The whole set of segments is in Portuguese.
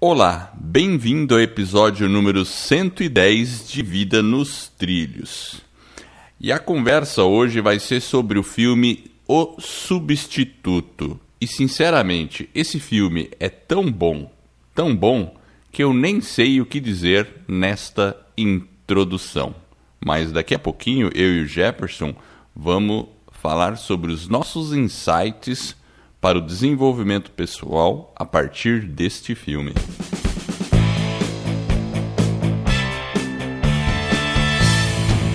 Olá, bem-vindo ao episódio número 110 de Vida nos Trilhos. E a conversa hoje vai ser sobre o filme O Substituto. E sinceramente, esse filme é tão bom, tão bom, que eu nem sei o que dizer nesta introdução. Mas daqui a pouquinho eu e o Jefferson vamos falar sobre os nossos insights para o desenvolvimento pessoal a partir deste filme.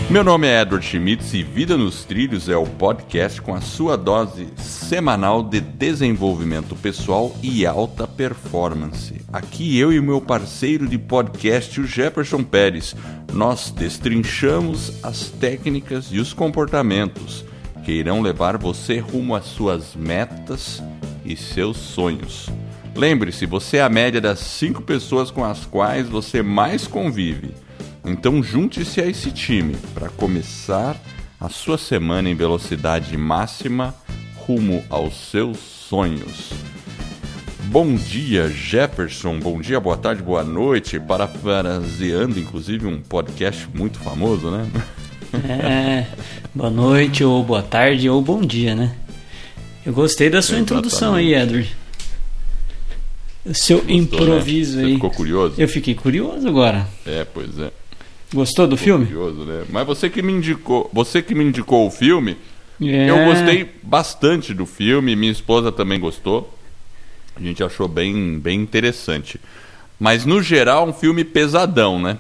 Meu nome é Edward Schmitz e Vida nos Trilhos é o podcast com a sua dose semanal de desenvolvimento pessoal e alta performance. Aqui eu e meu parceiro de podcast, o Jefferson Pérez, nós destrinchamos as técnicas e os comportamentos que irão levar você rumo às suas metas e seus sonhos. Lembre-se, você é a média das cinco pessoas com as quais você mais convive. Então junte-se a esse time para começar a sua semana em velocidade máxima rumo aos seus sonhos. Bom dia, Jefferson. Bom dia, boa tarde, boa noite. Parafraseando, inclusive, um podcast muito famoso, né? É, boa noite, ou boa tarde, ou bom dia, né? Eu gostei da sua Exatamente. introdução aí, Edward. O seu Gostou, improviso né? Você aí. ficou curioso? Eu fiquei curioso agora. É, pois é. Gostou do Ficou filme? curioso, né? Mas você que me indicou, você que me indicou o filme, É. eu gostei bastante do filme, minha esposa também gostou. A gente achou bem, bem interessante. Mas no geral, um filme pesadão, né?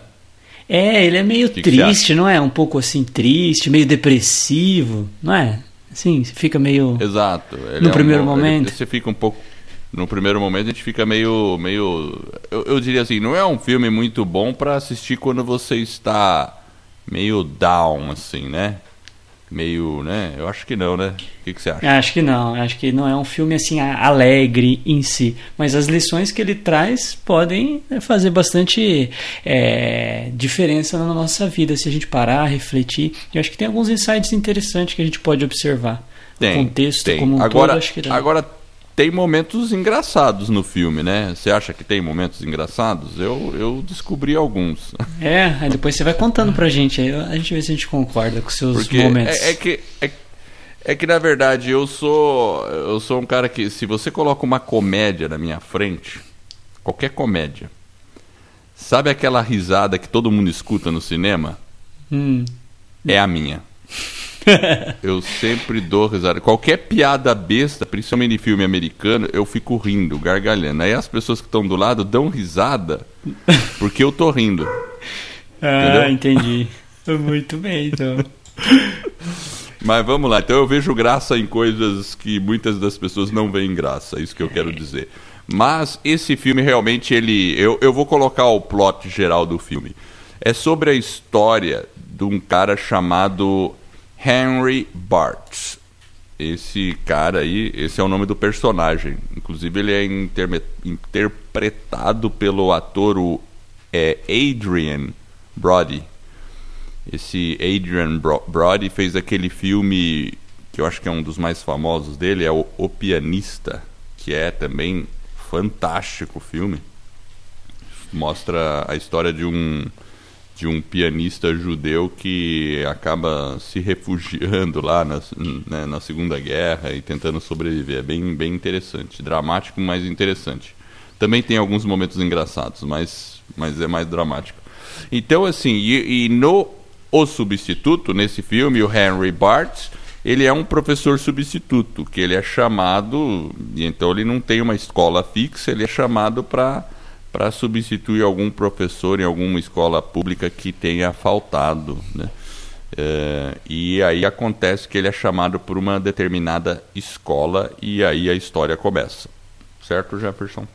É, ele é meio Que que triste, não é? Um pouco assim triste, meio depressivo, não é? Assim, você fica meio. Exato. Ele No é um- primeiro ele- momento. você fica um pouco. No primeiro momento a gente fica meio. meio eu, eu diria assim, não é um filme muito bom pra assistir quando você está meio down, assim, né? Meio, né? Eu acho que não, né? O que, que você acha? Acho que não, acho que não é um filme assim alegre em si, mas as lições que ele traz podem né, fazer bastante é, diferença na nossa vida se a gente parar, refletir. Eu acho que tem alguns insights interessantes que a gente pode observar. Tem, o contexto tem. como um agora, todo, acho que dá. agora tem momentos engraçados no filme, né? Você acha que tem momentos engraçados? Eu, eu descobri alguns. É, aí depois você vai contando pra gente, aí a gente vê se a gente concorda com seus Porque momentos. é, é que é, é que na verdade eu sou eu sou um cara que se você coloca uma comédia na minha frente, qualquer comédia, sabe aquela risada que todo mundo escuta no cinema? Hum. É a minha. Eu sempre dou risada. Qualquer piada besta, principalmente em filme americano, eu fico rindo, gargalhando. Aí as pessoas que estão do lado dão risada porque eu tô rindo. Ah, Entendeu? entendi. Muito bem, então. Mas vamos lá, então eu vejo graça em coisas que muitas das pessoas não veem graça, é isso que eu quero dizer. Mas esse filme realmente ele. Eu, eu vou colocar o plot geral do filme. É sobre a história de um cara chamado Henry Bart. Esse cara aí, esse é o nome do personagem. Inclusive ele é interpretado pelo ator o, é, Adrian Brody. Esse Adrian Bro- Brody fez aquele filme que eu acho que é um dos mais famosos dele, é o, o Pianista, que é também fantástico filme. Mostra a história de um de um pianista judeu que acaba se refugiando lá na, né, na Segunda Guerra e tentando sobreviver. É bem, bem interessante. Dramático, mas interessante. Também tem alguns momentos engraçados, mas, mas é mais dramático. Então, assim, e, e no O Substituto, nesse filme, o Henry Bart, ele é um professor substituto, que ele é chamado, e então ele não tem uma escola fixa, ele é chamado para para substituir algum professor em alguma escola pública que tenha faltado, né? É, e aí acontece que ele é chamado por uma determinada escola e aí a história começa. Certo, Jefferson?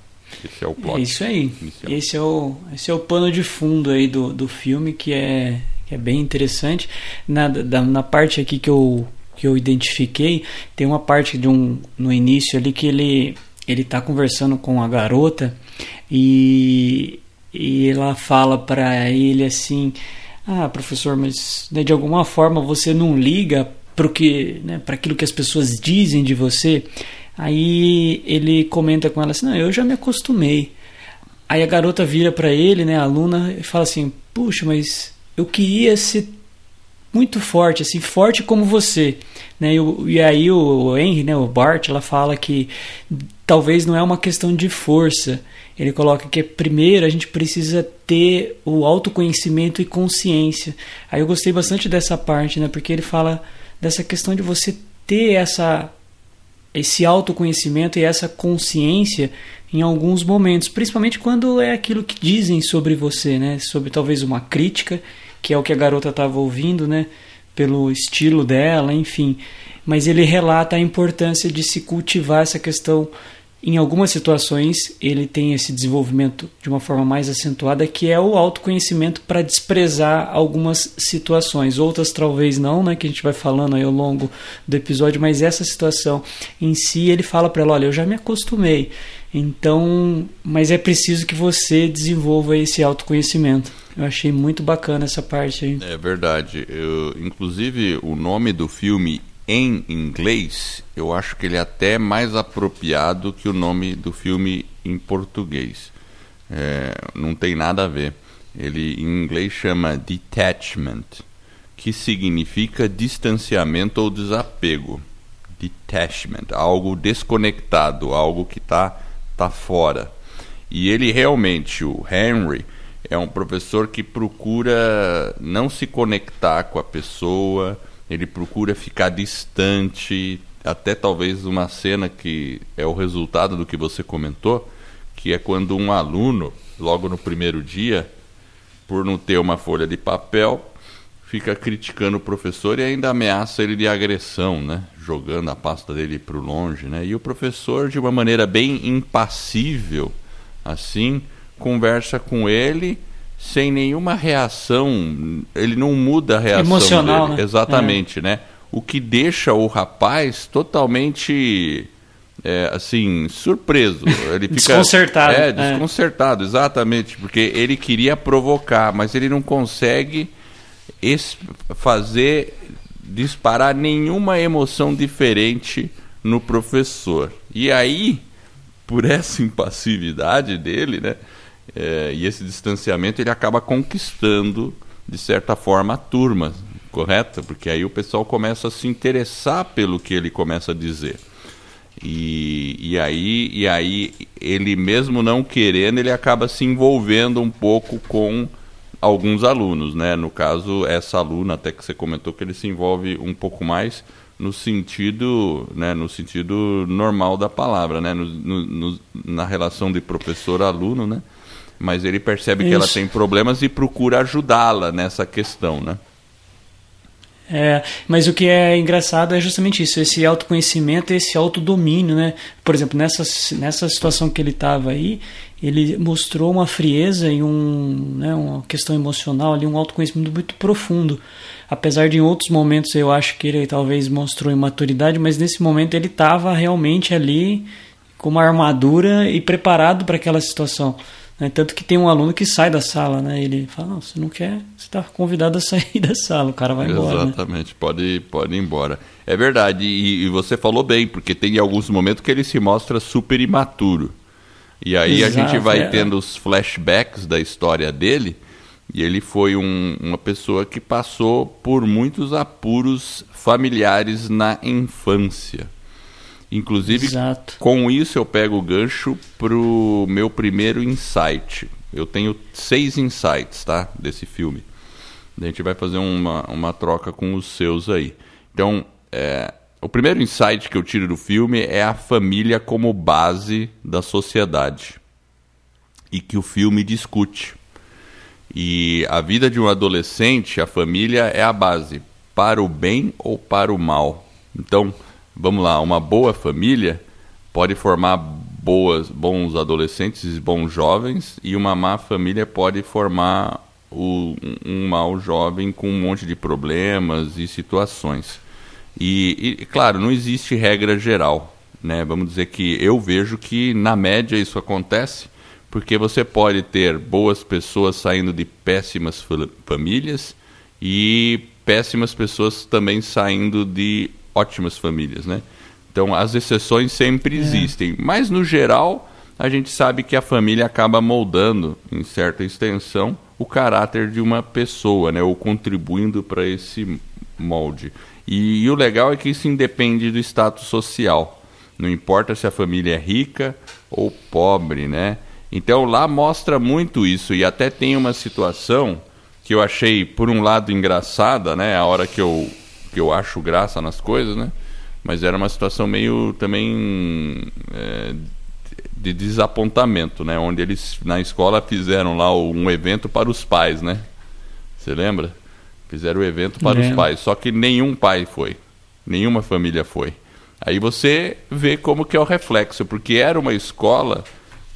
Esse é o plot. É isso aí. inicial. Esse é o, esse é o pano de fundo aí do, do filme que é, que é bem interessante. Na, da- na parte aqui que eu, que eu identifiquei, tem uma parte de um, no início ali que ele ele está conversando com a garota e, e ela fala para ele assim: Ah, professor, mas né, de alguma forma você não liga para né, aquilo que as pessoas dizem de você. Aí ele comenta com ela assim: Não, eu já me acostumei. Aí a garota vira para ele, né, a aluna, e fala assim: "Puxa, mas eu queria ser muito forte, assim, forte como você, né? E, e aí o Henry, né, o Bart, ela fala que talvez não é uma questão de força. Ele coloca que primeiro a gente precisa ter o autoconhecimento e consciência. Aí eu gostei bastante dessa parte, né? Porque ele fala dessa questão de você ter essa esse autoconhecimento e essa consciência em alguns momentos, principalmente quando é aquilo que dizem sobre você, né? Sobre talvez uma crítica, que é o que a garota estava ouvindo, né? Pelo estilo dela, enfim. Mas ele relata a importância de se cultivar essa questão em algumas situações ele tem esse desenvolvimento de uma forma mais acentuada, que é o autoconhecimento para desprezar algumas situações. Outras talvez não, né, que a gente vai falando aí ao longo do episódio, mas essa situação em si ele fala para ela, olha, eu já me acostumei. Então, mas é preciso que você desenvolva esse autoconhecimento. Eu achei muito bacana essa parte aí. É verdade. Eu, inclusive, o nome do filme em inglês, eu acho que ele é até mais apropriado que o nome do filme em português. É, não tem nada a ver. Ele em inglês chama detachment, que significa distanciamento ou desapego. Detachment, algo desconectado, algo que está tá fora. E ele realmente, o Henry, é um professor que procura não se conectar com a pessoa, ele procura ficar distante, até talvez uma cena que é o resultado do que você comentou, que é quando um aluno, logo no primeiro dia, por não ter uma folha de papel, fica criticando o professor e ainda ameaça ele de agressão, né? Jogando a pasta dele para o longe, né? E o professor, de uma maneira bem impassível, assim, conversa com ele sem nenhuma reação, ele não muda a reação Emocional, dele. Né? Exatamente, é. né? O que deixa o rapaz totalmente é, assim, surpreso. Ele fica, desconcertado. É, desconcertado, é. exatamente, porque ele queria provocar, mas ele não consegue fazer disparar nenhuma emoção diferente no professor. E aí, por essa impassividade dele, né? É, e esse distanciamento ele acaba conquistando, de certa forma, a turma, correto? Porque aí o pessoal começa a se interessar pelo que ele começa a dizer. E, e, aí, e aí ele mesmo não querendo, ele acaba se envolvendo um pouco com alguns alunos, né? No caso, essa aluna, até que você comentou que ele se envolve um pouco mais no sentido, né, no sentido normal da palavra, né? No, no, na relação de professor-aluno, né? Mas ele percebe Isso. que ela tem problemas e procura ajudá-la nessa questão, né? É, mas o que é engraçado é justamente isso, esse autoconhecimento, esse autodomínio, né? Por exemplo, nessa, nessa situação que ele estava aí, ele mostrou uma frieza e um, né, uma questão emocional ali, um autoconhecimento muito profundo. Apesar de em outros momentos eu acho que ele talvez mostrou imaturidade, mas nesse momento ele estava realmente ali com uma armadura e preparado para aquela situação. Né? Tanto que tem um aluno que sai da sala, né? Ele fala, não, você não quer, você está convidado a sair da sala, o cara vai embora. Né? Exatamente, né? pode, pode ir embora. É verdade, e, e, você falou bem, porque tem alguns momentos que ele se mostra super imaturo. E aí Exato, a gente vai é. tendo os flashbacks da história dele, e ele foi um, uma pessoa que passou por muitos apuros familiares na infância. Inclusive, Exato. com isso eu pego o gancho pro meu primeiro insight. Eu tenho seis insights, tá? Desse filme. A gente vai fazer uma, uma troca com os seus aí. Então, é, o primeiro insight que eu tiro do filme é a família como base da sociedade. E que o filme discute. E a vida de um adolescente, a família é a base, para o bem ou para o mal. Então, vamos lá, uma boa família pode formar boas, bons adolescentes e bons jovens, e uma má família pode formar o, um mau jovem com um monte de problemas e situações. E, e, claro, não existe regra geral. Né? Vamos dizer que eu vejo que, na média, isso acontece, porque você pode ter boas pessoas saindo de péssimas famílias e péssimas pessoas também saindo de ótimas famílias, né? Então as exceções sempre é. existem, mas no geral a gente sabe que a família acaba moldando, em certa extensão, o caráter de uma pessoa, né? ou contribuindo para esse molde. E, e o legal é que isso independe do status social. Não importa se a família é rica ou pobre, né? Então lá mostra muito isso e até tem uma situação que eu achei por um lado engraçada, né? A hora que eu que eu acho graça nas coisas, né? Mas era uma situação meio também é, de desapontamento, né? Onde eles na escola fizeram lá um evento para os pais, né? Você lembra? Fizeram o evento para os pais, só que nenhum pai foi, nenhuma família foi. Aí você vê como que é o reflexo, porque era uma escola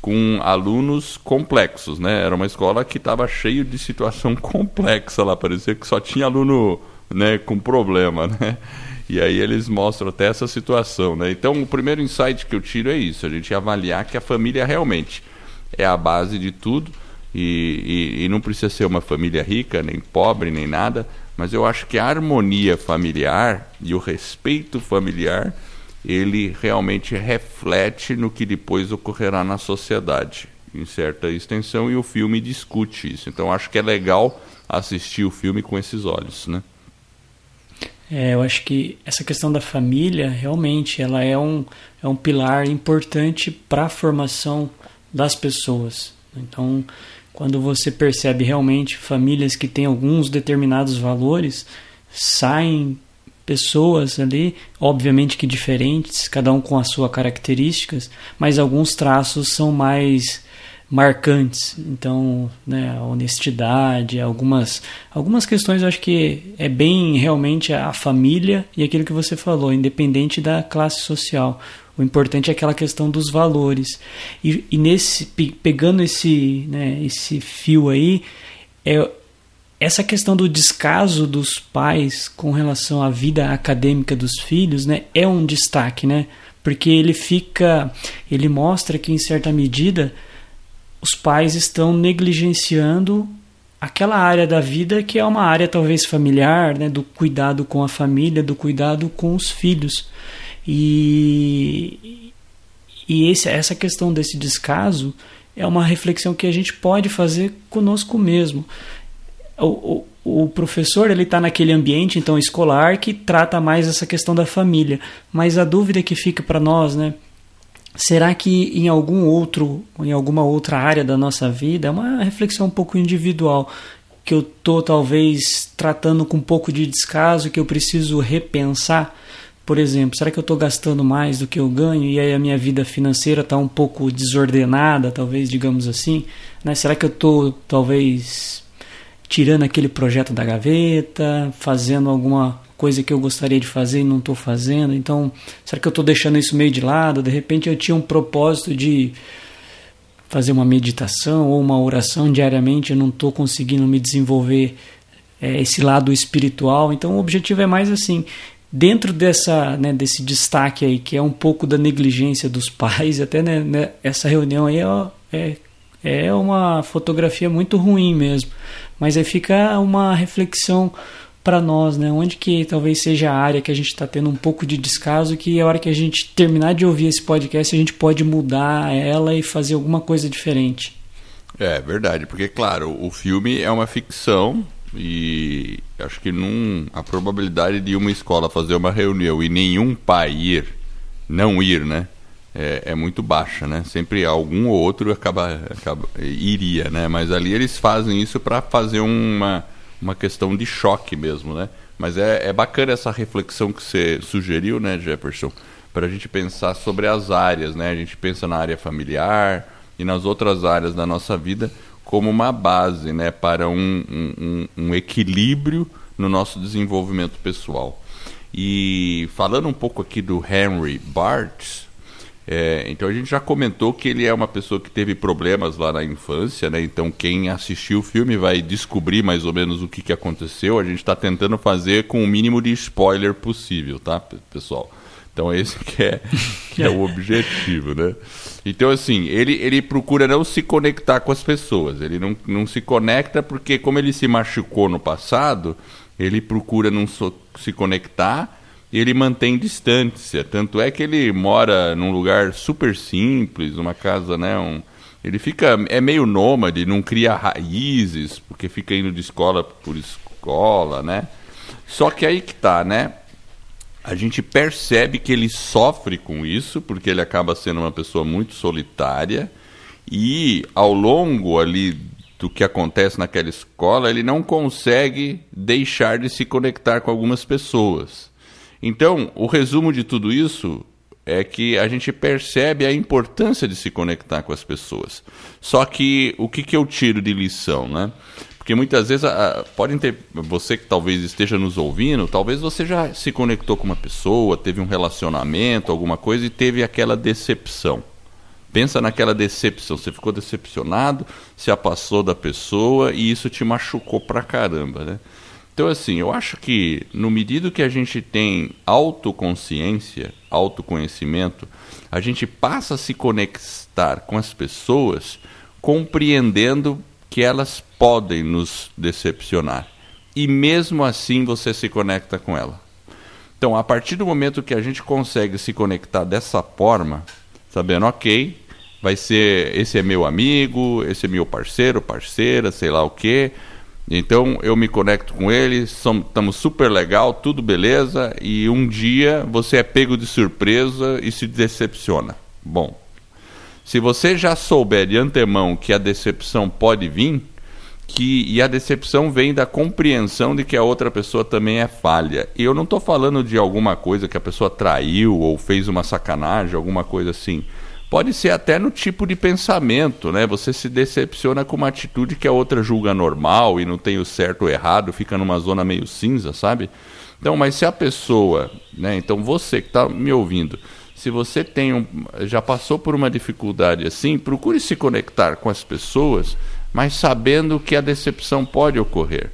com alunos complexos, né? Era uma escola que estava cheio de situação complexa lá, parecia que só tinha aluno, né, com problema, né? E aí eles mostram até essa situação, né? Então o primeiro insight que eu tiro é isso, a gente avaliar que a família realmente é a base de tudo e, e, e não precisa ser uma família rica, nem pobre, nem nada, mas eu acho que a harmonia familiar e o respeito familiar ele realmente reflete no que depois ocorrerá na sociedade, em certa extensão, e o filme discute isso. Então acho que é legal assistir o filme com esses olhos, né? É, eu acho que essa questão da família realmente ela é um, é um pilar importante para a formação das pessoas. Então, quando você percebe realmente famílias que têm alguns determinados valores, saem pessoas ali, obviamente que diferentes, cada um com as suas características, mas alguns traços são mais marcantes. Então, né, a honestidade, algumas algumas questões acho que é bem realmente a família e aquilo que você falou, independente da classe social. O importante é aquela questão dos valores. E, e nesse pegando esse, né, esse fio aí, é essa questão do descaso dos pais com relação à vida acadêmica dos filhos, né, é um destaque, né? Porque ele fica, ele mostra que em certa medida os pais estão negligenciando aquela área da vida que é uma área talvez familiar, né, do cuidado com a família, do cuidado com os filhos. E, e esse, essa questão desse descaso é uma reflexão que a gente pode fazer conosco mesmo o, o, o professor ele está naquele ambiente então escolar que trata mais essa questão da família, mas a dúvida que fica para nós, né? Será que em algum outro, em alguma outra área da nossa vida, é uma reflexão um pouco individual, que eu estou talvez tratando com um pouco de descaso, que eu preciso repensar? Por exemplo, será que eu estou gastando mais do que eu ganho e aí a minha vida financeira está um pouco desordenada, talvez, digamos assim? Né? Será que eu estou talvez tirando aquele projeto da gaveta, fazendo alguma coisa que eu gostaria de fazer e não estou fazendo. Então, será que eu estou deixando isso meio de lado? De repente eu tinha um propósito de fazer uma meditação ou uma oração diariamente, eu não estou conseguindo me desenvolver é, esse lado espiritual. Então, o objetivo é mais assim. Dentro dessa, né, desse destaque aí, que é um pouco da negligência dos pais, até né, né, essa reunião aí é, é, é uma fotografia muito ruim mesmo. Mas aí fica uma reflexão para nós, né? Onde que talvez seja a área que a gente está tendo um pouco de descaso, que a hora que a gente terminar de ouvir esse podcast, a gente pode mudar ela e fazer alguma coisa diferente. É verdade, porque claro, o filme é uma ficção e acho que num, a probabilidade de uma escola fazer uma reunião e nenhum pai ir, não ir, né? é, é, muito baixa, né? Sempre algum ou outro acaba, acaba iria, né? Mas ali eles fazem isso para fazer uma, uma questão de choque mesmo, né? Mas é, é bacana essa reflexão que você sugeriu, né, Jefferson? Para a gente pensar sobre as áreas, né? A gente pensa na área familiar e nas outras áreas da nossa vida como uma base, né? Para um, um, um equilíbrio no nosso desenvolvimento pessoal. E falando um pouco aqui do Henry Barthes, é, então a gente já comentou que ele é uma pessoa que teve problemas lá na infância, né? Então quem assistiu o filme vai descobrir mais ou menos o que, que aconteceu. A gente está tentando fazer com o mínimo de spoiler possível, tá, pessoal? Então esse que é, que é o objetivo, né? Então assim, ele, ele procura não se conectar com as pessoas. Ele não, não se conecta porque como ele se machucou no passado, ele procura não so, se conectar ele mantém distância. Tanto é que ele mora num lugar super simples, uma casa, né? Um, ele fica é meio nômade, não cria raízes, porque fica indo de escola por escola, né? Só que aí que tá, né? A gente percebe que ele sofre com isso, porque ele acaba sendo uma pessoa muito solitária e ao longo ali do que acontece naquela escola, ele não consegue deixar de se conectar com algumas pessoas. Então, o resumo de tudo isso é que a gente percebe a importância de se conectar com as pessoas. Só que o que, que eu tiro de lição, né? Porque muitas vezes podem ter você que talvez esteja nos ouvindo, talvez você já se conectou com uma pessoa, teve um relacionamento, alguma coisa e teve aquela decepção. Pensa naquela decepção, você ficou decepcionado, se apassou da pessoa e isso te machucou pra caramba, né? Então, assim, eu acho que no medida que a gente tem autoconsciência, autoconhecimento, a gente passa a se conectar com as pessoas compreendendo que elas podem nos decepcionar. E mesmo assim você se conecta com ela. Então, a partir do momento que a gente consegue se conectar dessa forma, sabendo, ok, vai ser, esse é meu amigo, esse é meu parceiro, parceira, sei lá o quê então eu me conecto com ele, estamos super legal, tudo beleza, e um dia você é pego de surpresa e se decepciona. Bom, se você já souber de antemão que a decepção pode vir, que e a decepção vem da compreensão de que a outra pessoa também é falha. E eu não estou falando de alguma coisa que a pessoa traiu ou fez uma sacanagem, alguma coisa assim. Pode ser até no tipo de pensamento, né? Você se decepciona com uma atitude que a outra julga normal e não tem o certo ou errado, fica numa zona meio cinza, sabe? Então, mas se a pessoa, né? Então você que está me ouvindo, se você tem um, já passou por uma dificuldade assim, procure se conectar com as pessoas, mas sabendo que a decepção pode ocorrer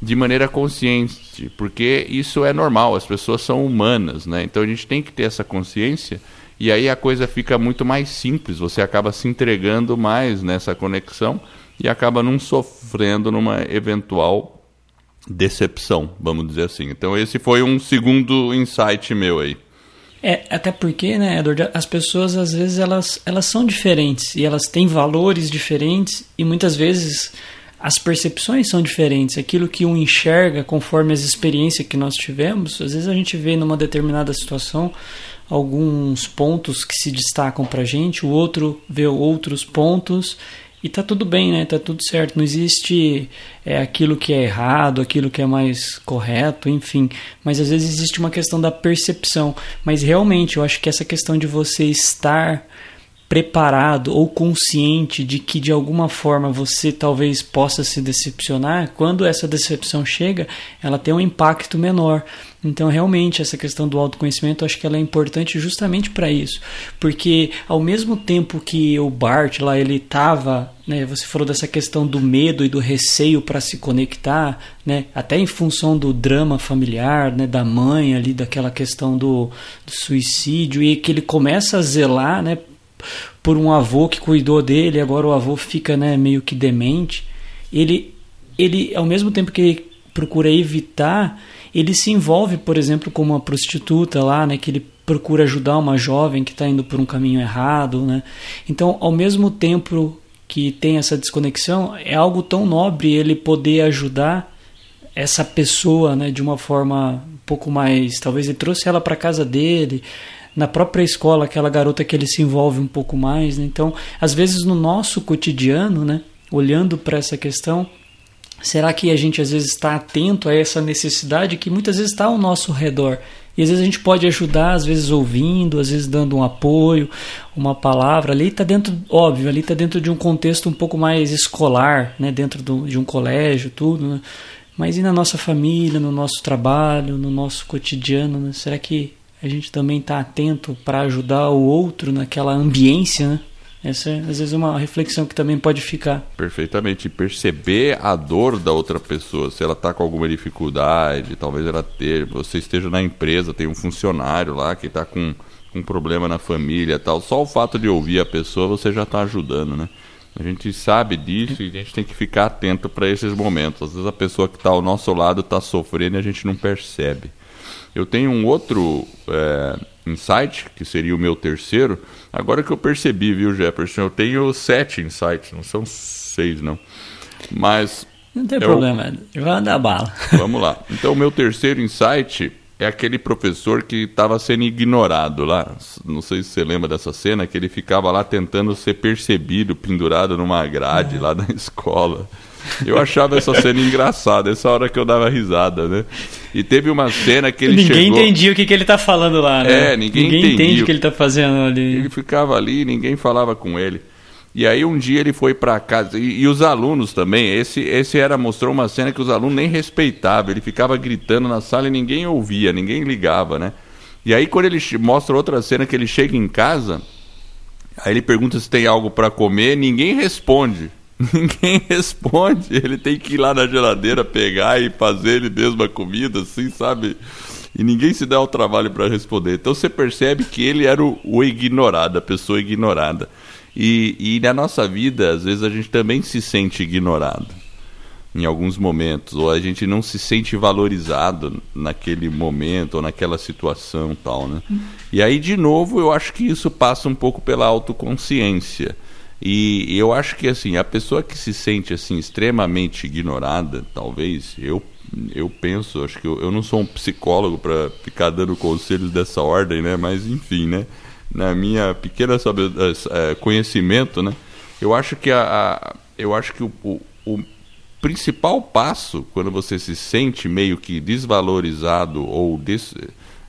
de maneira consciente, porque isso é normal, as pessoas são humanas, né? Então a gente tem que ter essa consciência e aí a coisa fica muito mais simples, você acaba se entregando mais nessa conexão e acaba não sofrendo numa eventual decepção, vamos dizer assim. Então esse foi um segundo insight meu aí. É, até porque, né, Edward, as pessoas às vezes elas, elas são diferentes e elas têm valores diferentes e muitas vezes as percepções são diferentes. Aquilo que um enxerga conforme as experiências que nós tivemos, às vezes a gente vê numa determinada situação alguns pontos que se destacam para gente, o outro vê outros pontos e tá tudo bem, né? Tá tudo certo. Não existe é, aquilo que é errado, aquilo que é mais correto, enfim. Mas às vezes existe uma questão da percepção. Mas realmente eu acho que essa questão de você estar preparado ou consciente de que de alguma forma você talvez possa se decepcionar, quando essa decepção chega, ela tem um impacto menor. Então, realmente, essa questão do autoconhecimento, acho que ela é importante justamente para isso. Porque, ao mesmo tempo que o Bart lá, ele estava, né, você falou dessa questão do medo e do receio para se conectar, né, até em função do drama familiar, né, da mãe ali, daquela questão do, do suicídio, e que ele começa a zelar, né, por um avô que cuidou dele, agora o avô fica, né, meio que demente. Ele, ele ao mesmo tempo que ele procura evitar ele se envolve, por exemplo, com uma prostituta lá, né, que ele procura ajudar uma jovem que está indo por um caminho errado, né? Então, ao mesmo tempo que tem essa desconexão, é algo tão nobre ele poder ajudar essa pessoa, né, de uma forma um pouco mais, talvez ele trouxe ela para casa dele, na própria escola, aquela garota que ele se envolve um pouco mais, né? Então, às vezes no nosso cotidiano, né, olhando para essa questão, Será que a gente às vezes está atento a essa necessidade que muitas vezes está ao nosso redor? E às vezes a gente pode ajudar, às vezes ouvindo, às vezes dando um apoio, uma palavra. Ali está dentro, óbvio, ali está dentro de um contexto um pouco mais escolar, né? dentro do, de um colégio, tudo. Né? Mas e na nossa família, no nosso trabalho, no nosso cotidiano? Né? Será que a gente também está atento para ajudar o outro naquela ambiência? Né? Essa é, às vezes, uma reflexão que também pode ficar. Perfeitamente. Perceber a dor da outra pessoa. Se ela está com alguma dificuldade, talvez ela ter. Você esteja na empresa, tem um funcionário lá que está com um problema na família tal. Só o fato de ouvir a pessoa, você já está ajudando, né? A gente sabe disso e a gente tem que ficar atento para esses momentos. Às vezes a pessoa que está ao nosso lado está sofrendo e a gente não percebe. Eu tenho um outro é, insight, que seria o meu terceiro. Agora que eu percebi, viu, Jefferson? Eu tenho sete insights, não são seis, não. Mas. Não tem eu... problema, vai dar bala. Vamos lá. Então, o meu terceiro insight é aquele professor que estava sendo ignorado lá. Não sei se você lembra dessa cena, que ele ficava lá tentando ser percebido, pendurado numa grade é. lá na escola. Eu achava essa cena engraçada, essa hora que eu dava risada, né? E teve uma cena que ele ninguém chegou... entendia o que, que ele tá falando lá, né? É, ninguém, ninguém entende o que ele tá fazendo ali. Ele ficava ali, ninguém falava com ele. E aí um dia ele foi para casa e, e, os alunos também. Esse esse era mostrou uma cena que os alunos nem respeitavam. Ele ficava gritando na sala e ninguém ouvia, ninguém ligava, né? E aí quando ele mostra outra cena que ele chega em casa, aí ele pergunta se tem algo para comer, ninguém responde. Ninguém responde. Ele tem que ir lá na geladeira pegar e fazer ele mesmo a comida, assim, sabe? E ninguém se dá o trabalho para responder. Então você percebe que ele era o, o ignorado, a pessoa ignorada. E, e na nossa vida, às vezes, a gente também se sente ignorado em alguns momentos, ou a gente não se sente valorizado naquele momento ou naquela situação tal, né? E aí, de novo, eu acho que isso passa um pouco pela autoconsciência. E eu acho que assim, a pessoa que se sente assim extremamente ignorada, talvez, eu eu penso, acho que eu, eu não sou um psicólogo para ficar dando conselhos dessa ordem, né? Mas enfim, né? na minha pequena sabe, é, conhecimento, né? Eu acho que a, a eu acho que o, o, o, principal passo quando você se sente meio que desvalorizado ou des,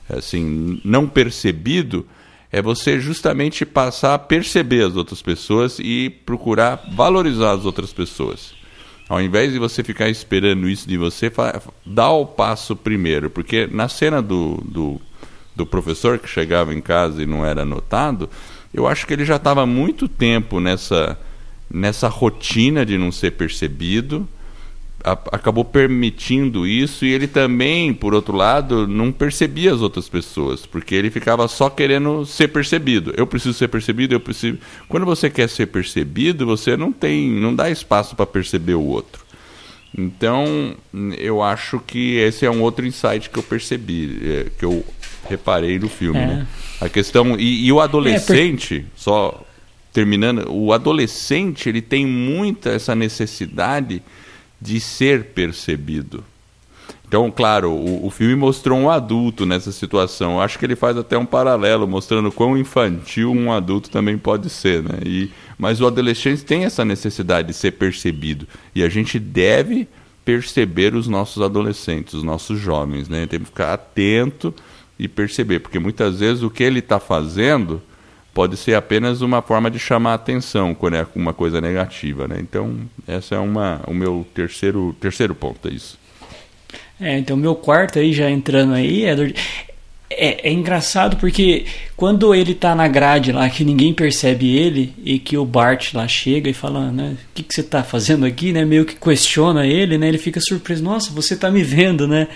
assim não percebido é você justamente passar a perceber as outras pessoas e procurar valorizar as outras pessoas. Ao invés de você ficar esperando isso de você, dá o passo primeiro, porque na cena do, do do professor que chegava em casa e não era notado, eu acho que ele já estava muito tempo nessa, nessa rotina de não ser percebido, a, acabou permitindo isso e ele também, por outro lado, não percebia as outras pessoas, porque ele ficava só querendo ser percebido. Eu preciso ser percebido, eu preciso. Quando você quer ser percebido, você não tem, não dá espaço para perceber o outro. Então, eu acho que esse é um outro insight que eu percebi, é, que eu reparei no filme, é. né? A questão e, e o adolescente, é, só terminando, o adolescente ele tem muita essa necessidade de ser percebido. Então, claro, o, o, filme mostrou um adulto nessa situação. Acho que ele faz até um paralelo, mostrando quão infantil um adulto também pode ser, né? E, mas o adolescente tem essa necessidade de ser percebido. E a gente deve perceber os nossos adolescentes, os nossos jovens, né? Tem que ficar atento e perceber, porque muitas vezes o que ele está fazendo pode ser apenas uma forma de chamar atenção quando é uma coisa negativa, né? Então, essa é uma, o meu terceiro, terceiro ponto, é isso. É, então meu quarto aí, já entrando aí, é, é, é, engraçado porque quando ele tá na grade lá, que ninguém percebe ele, e que o Bart lá chega e fala, né, o que, que você tá fazendo aqui, né, meio que questiona ele, né, ele fica surpreso, nossa, você tá me vendo, né,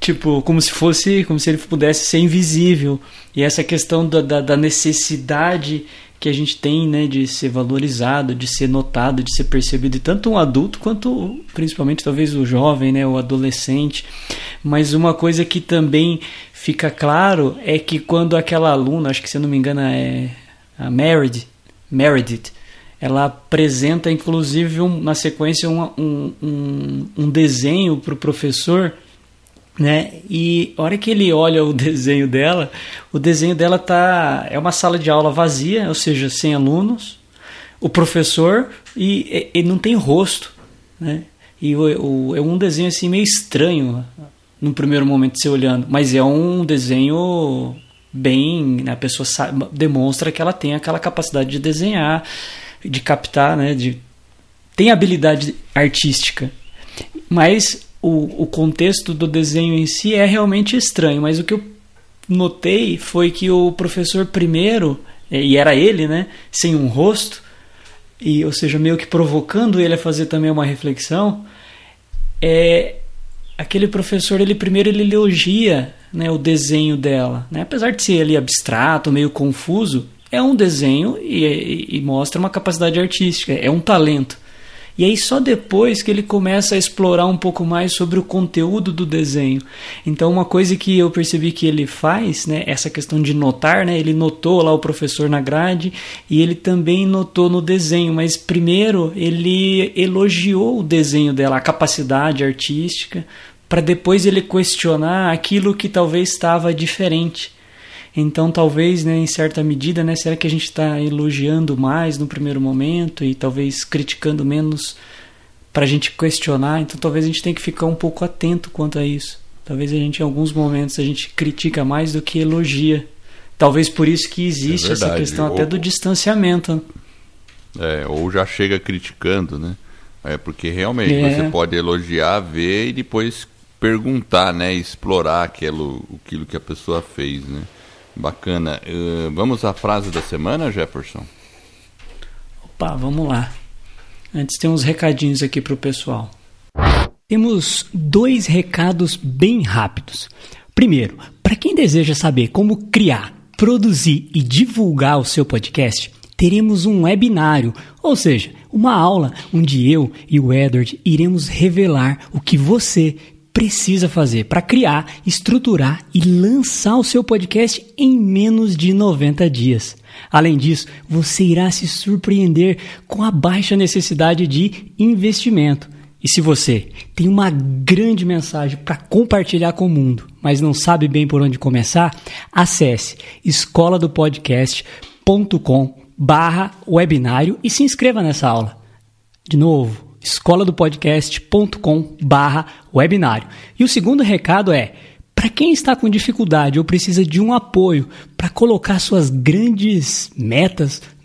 tipo, como se fosse, como se ele pudesse ser invisível. E essa questão da, da, da necessidade que a gente tem, né, de ser valorizado, de ser notado, de ser percebido, e tanto um adulto quanto, principalmente, talvez o jovem, né, o adolescente. Mas uma coisa que também fica claro é que quando aquela aluna, acho que se eu não me engano é a Meredith, Meredith ela apresenta inclusive um, na sequência um, um, um, um desenho para o professor né? E a hora que ele olha o desenho dela, o desenho dela tá é uma sala de aula vazia, ou seja, sem alunos, o professor e ele não tem rosto, né? E o, o, é um desenho assim meio estranho no primeiro momento você olhando, mas é um desenho bem, né? a pessoa sabe, demonstra que ela tem aquela capacidade de desenhar, de captar, né? De tem habilidade artística, mas o, o contexto do desenho em si é realmente estranho, mas o que eu notei foi que o professor primeiro, e era ele, né, sem um rosto, e ou seja, meio que provocando ele a fazer também uma reflexão, é aquele professor, ele primeiro ele elogia, né, o desenho dela, né, apesar de ser ali abstrato, meio confuso, é um desenho e, e, e mostra uma capacidade artística, é um talento. E aí só depois que ele começa a explorar um pouco mais sobre o conteúdo do desenho. Então uma coisa que eu percebi que ele faz, né, essa questão de notar, né, ele notou lá o professor na grade e ele também notou no desenho, mas primeiro ele elogiou o desenho dela, a capacidade artística, para depois ele questionar aquilo que talvez estava diferente. Então, talvez, né, em certa medida, né, será que a gente está elogiando mais no primeiro momento e talvez criticando menos para a gente questionar? Então, talvez a gente tenha que ficar um pouco atento quanto a isso. Talvez a gente, em alguns momentos, a gente critica mais do que elogia. Talvez por isso que existe é essa questão ou, até do distanciamento. É, ou já chega criticando, né? É porque realmente é. você pode elogiar, ver e depois perguntar, né? Explorar aquilo, aquilo que a pessoa fez, né? Bacana. Uh, vamos à frase da semana, Jefferson? Opa, vamos lá. Antes tem uns recadinhos aqui para o pessoal. Temos dois recados bem rápidos. Primeiro, para quem deseja saber como criar, produzir e divulgar o seu podcast, teremos um webinário, ou seja, uma aula onde eu e o Edward iremos revelar o que você precisa fazer para criar, estruturar e lançar o seu podcast em menos de 90 dias. Além disso, você irá se surpreender com a baixa necessidade de investimento. E se você tem uma grande mensagem para compartilhar com o mundo, mas não sabe bem por onde começar, acesse escola do podcast.com barra webinário e se inscreva nessa aula. De novo, escola do podcast.com barra webinário. E o segundo recado é, para quem está com dificuldade ou precisa de um apoio para colocar suas grandes metas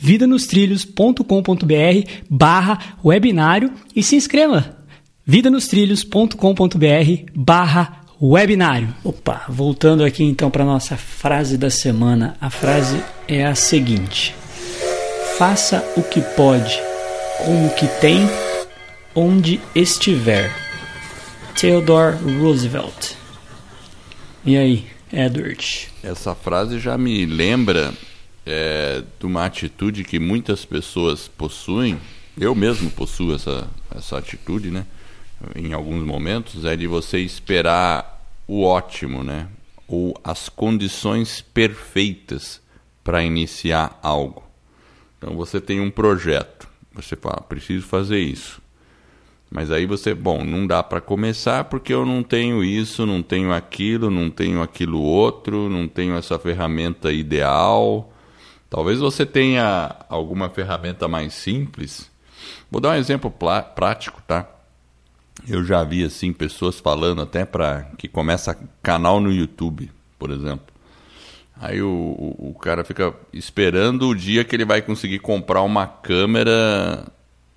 vidanostrilhos.com.br barra webinário e se inscreva vidanostrilhos.com.br barra webinário. Opa, voltando aqui então para nossa frase da semana. A frase é a seguinte: Faça o que pode com o que tem, onde estiver. Theodore Roosevelt. E aí, Edward? Essa frase já me lembra é, de uma atitude que muitas pessoas possuem. Eu mesmo possuo essa, essa atitude, né? em alguns momentos, é de você esperar o ótimo, né? Ou as condições perfeitas para iniciar algo. Então você tem um projeto, você fala, preciso fazer isso. Mas aí você, bom, não dá para começar porque eu não tenho isso, não tenho aquilo, não tenho aquilo outro, não tenho essa ferramenta ideal. Talvez você tenha alguma ferramenta mais simples. Vou dar um exemplo prático, tá? Eu já vi assim pessoas falando até para que começa canal no YouTube, por exemplo. Aí o, o, cara fica esperando o dia que ele vai conseguir comprar uma câmera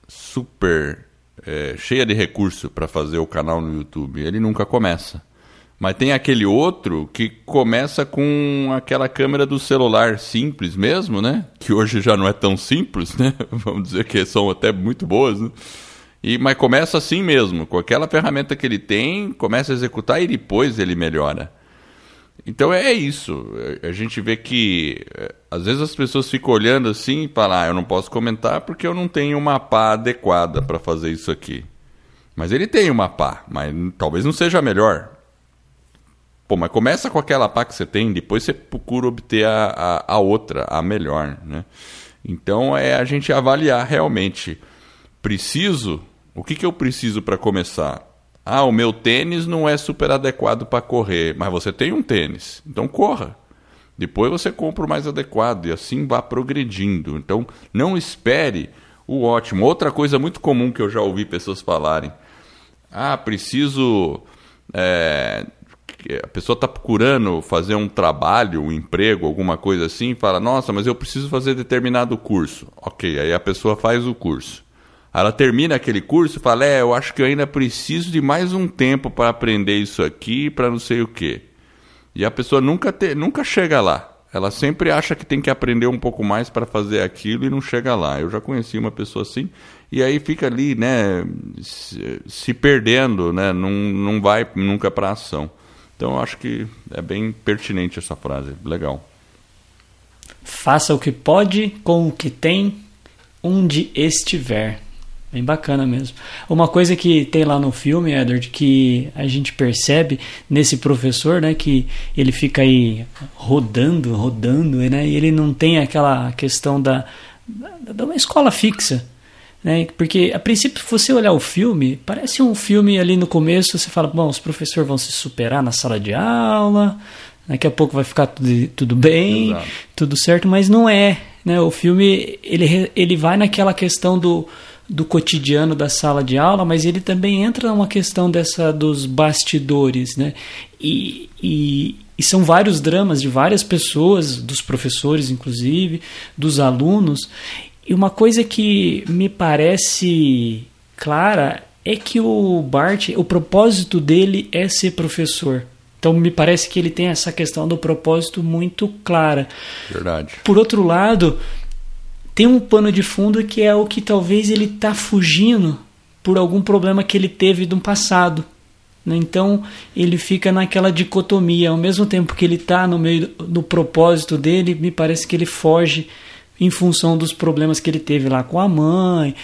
super é, cheia de recurso para fazer o canal no YouTube. Ele nunca começa. Mas tem aquele outro que começa com aquela câmera do celular simples mesmo, né? Que hoje já não é tão simples, né? Vamos dizer que são até muito boas, né? E, mas começa assim mesmo, com aquela ferramenta que ele tem, começa a executar e depois ele melhora. Então é isso. A gente vê que é, às vezes as pessoas ficam olhando assim e falam: ah, eu não posso comentar porque eu não tenho uma pá adequada para fazer isso aqui. Mas ele tem uma pá, mas talvez não seja a melhor. Pô, mas começa com aquela pá que você tem, depois você procura obter a, a, a outra, a melhor. Né? Então é a gente avaliar realmente. Preciso o que, que eu preciso para começar? Ah, o meu tênis não é super adequado para correr, mas você tem um tênis, então corra. Depois você compra o mais adequado e assim vá progredindo. Então não espere o ótimo. Outra coisa muito comum que eu já ouvi pessoas falarem: ah, preciso. É, a pessoa está procurando fazer um trabalho, um emprego, alguma coisa assim, e fala: nossa, mas eu preciso fazer determinado curso. Ok, aí a pessoa faz o curso. Ela termina aquele curso e fala: É, eu acho que eu ainda preciso de mais um tempo para aprender isso aqui, para não sei o quê. E a pessoa nunca, te, nunca chega lá. Ela sempre acha que tem que aprender um pouco mais para fazer aquilo e não chega lá. Eu já conheci uma pessoa assim, e aí fica ali, né, se, se perdendo, né, não, não vai nunca para ação. Então eu acho que é bem pertinente essa frase, legal. Faça o que pode com o que tem, onde estiver. Bem bacana mesmo. Uma coisa que tem lá no filme, Edward, que a gente percebe nesse professor, né, que ele fica aí rodando, rodando, né, e ele não tem aquela questão da, da uma escola fixa. Né? Porque, a princípio, se você olhar o filme, parece um filme ali no começo, você fala, bom, os professores vão se superar na sala de aula, daqui a pouco vai ficar tudo, tudo bem, Exato. tudo certo, mas não é. Né? O filme, ele, ele vai naquela questão do do cotidiano da sala de aula, mas ele também entra numa questão dessa dos bastidores, né? E, e, e, são vários dramas de várias pessoas, dos professores inclusive, dos alunos. E uma coisa que me parece clara é que o Bart, o propósito dele é ser professor. Então me parece que ele tem essa questão do propósito muito clara. Verdade. Por outro lado, tem um pano de fundo que é o que talvez ele está fugindo por algum problema que ele teve no passado. Né? Então ele fica naquela dicotomia. Ao mesmo tempo que ele está no meio do propósito dele, me parece que ele foge em função dos problemas que ele teve lá com a mãe.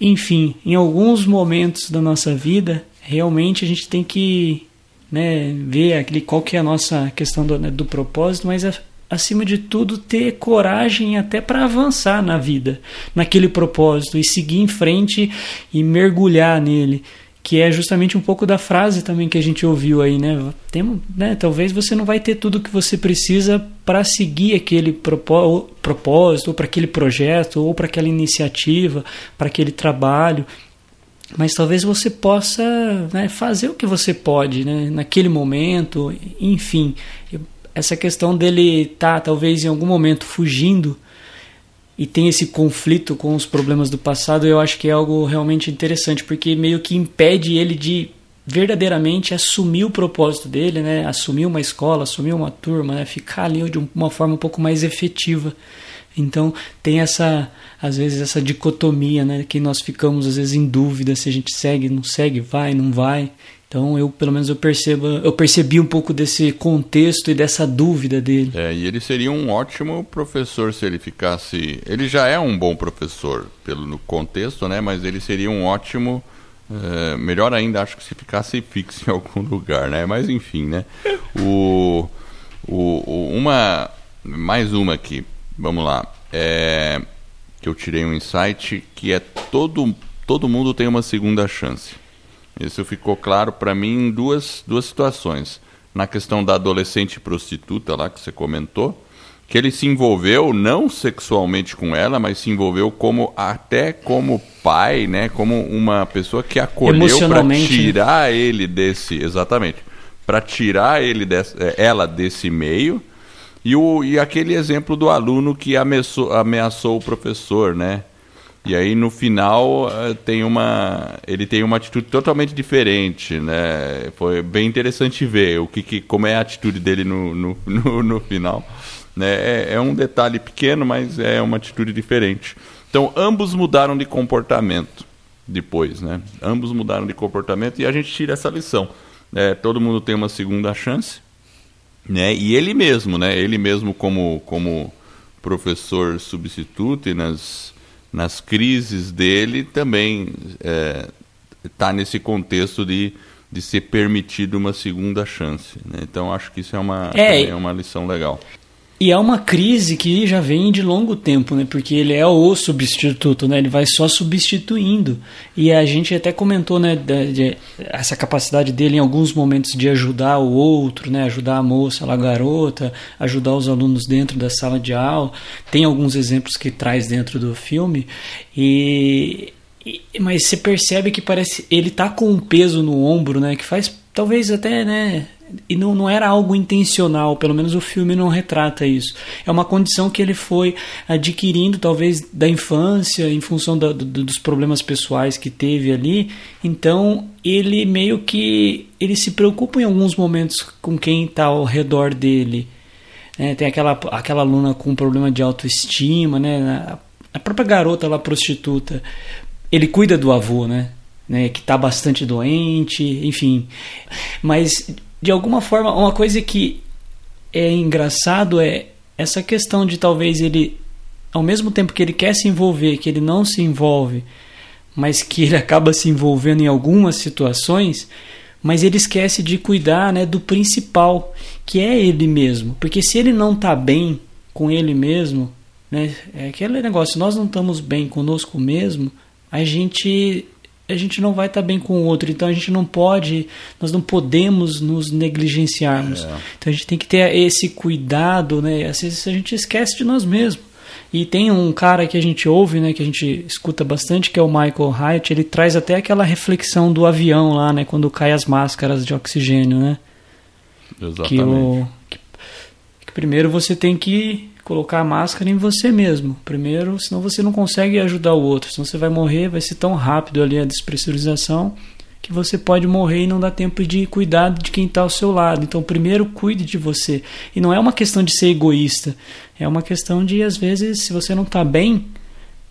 Enfim, em alguns momentos da nossa vida, realmente a gente tem que né, ver aquele, qual que é a nossa questão do, né, do propósito, mas acima de tudo, ter coragem até para avançar na vida, naquele propósito e seguir em frente e mergulhar nele. Que é justamente um pouco da frase também que a gente ouviu aí, né? Tem, né? Talvez você não vai ter tudo que você precisa para seguir aquele propósito, ou para aquele projeto, ou para aquela iniciativa, para aquele trabalho mas talvez você possa né, fazer o que você pode né, naquele momento, enfim essa questão dele tá talvez em algum momento fugindo e tem esse conflito com os problemas do passado, eu acho que é algo realmente interessante, porque meio que impede ele de verdadeiramente assumir o propósito dele, né? Assumir uma escola, assumir uma turma, né? Ficar ali de uma forma um pouco mais efetiva. Então tem essa, às vezes essa dicotomia, né? Que nós ficamos às vezes em dúvida se a gente segue, não segue, vai, não vai. Então eu, pelo menos eu percebo, eu percebi um pouco desse contexto e dessa dúvida dele. É, e ele seria um ótimo professor se ele ficasse, ele já é um bom professor pelo contexto, né? Mas ele seria um ótimo é, melhor ainda, acho que se ficasse fixo em algum lugar, né? Mas enfim, né? O, o, o uma mais uma aqui, vamos lá. É, que eu tirei um insight que é todo todo mundo tem uma segunda chance. Isso ficou claro para mim em duas, duas situações. Na questão da adolescente prostituta lá que você comentou, que ele se envolveu não sexualmente com ela, mas se envolveu como até como pai, né, como uma pessoa que acolheu para né? tirar ele desse, exatamente, para tirar ele desse, eh, ela desse meio. E, o, e aquele exemplo do aluno que ameaçou, ameaçou o professor, né? E aí no final eh, tem uma, ele tem uma atitude totalmente diferente, né? Foi bem interessante ver o que, que como é a atitude dele no, no, no, no final. Né? É, é um detalhe pequeno, mas é uma atitude diferente. Então ambos mudaram de comportamento depois, né? Ambos mudaram de comportamento e a gente tira essa lição. É, todo mundo tem uma segunda chance, né? E ele mesmo, né? Ele mesmo como como professor substituto e nas nas crises dele também está é, tá nesse contexto de, de ser permitido uma segunda chance. Né? Então acho que isso é uma, é, é uma lição legal. E é uma crise que já vem de longo tempo, né? Porque ele é o substituto, né? Ele vai só substituindo. E a gente até comentou, né? De, de, essa capacidade dele em alguns momentos de ajudar o outro, né? Ajudar a moça, a garota, ajudar os alunos dentro da sala de aula. Tem alguns exemplos que traz dentro do filme. E mas você percebe que parece ele tá com um peso no ombro, né? Que faz talvez até, né, e não, não era algo intencional, pelo menos o filme não retrata isso. É uma condição que ele foi adquirindo, talvez da infância, em função da, do, dos problemas pessoais que teve ali. Então ele meio que ele se preocupa em alguns momentos com quem está ao redor dele. É, tem aquela, aquela aluna com problema de autoestima, né? A própria garota lá prostituta, ele cuida do avô, né? né que está bastante doente, enfim. Mas de alguma forma, uma coisa que é engraçado é essa questão de talvez ele, ao mesmo tempo que ele quer se envolver, que ele não se envolve, mas que ele acaba se envolvendo em algumas situações, mas ele esquece de cuidar né, do principal, que é ele mesmo. Porque se ele não está bem com ele mesmo, né, é aquele negócio, nós não estamos bem conosco mesmo, a gente a gente não vai estar bem com o outro. Então a gente não pode, nós não podemos nos negligenciarmos. É. Então a gente tem que ter esse cuidado, né? Às vezes a gente esquece de nós mesmos. E tem um cara que a gente ouve, né, que a gente escuta bastante, que é o Michael Hyatt, ele traz até aquela reflexão do avião lá, né, quando cai as máscaras de oxigênio, né? Exatamente. Que, o, que, que primeiro você tem que colocar a máscara em você mesmo. Primeiro, senão você não consegue ajudar o outro. Senão você vai morrer, vai ser tão rápido ali a despressurização que você pode morrer e não dá tempo de cuidar de quem está ao seu lado. Então, primeiro, cuide de você. E não é uma questão de ser egoísta. É uma questão de, às vezes, se você não está bem,